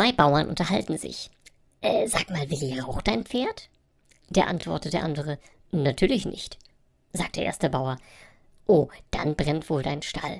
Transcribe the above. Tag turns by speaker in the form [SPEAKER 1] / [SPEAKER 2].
[SPEAKER 1] Zwei Bauern unterhalten sich. Äh, sag mal, Willi, raucht dein Pferd? Der antwortet der andere, natürlich nicht. Sagt der erste Bauer, oh, dann brennt wohl dein Stall.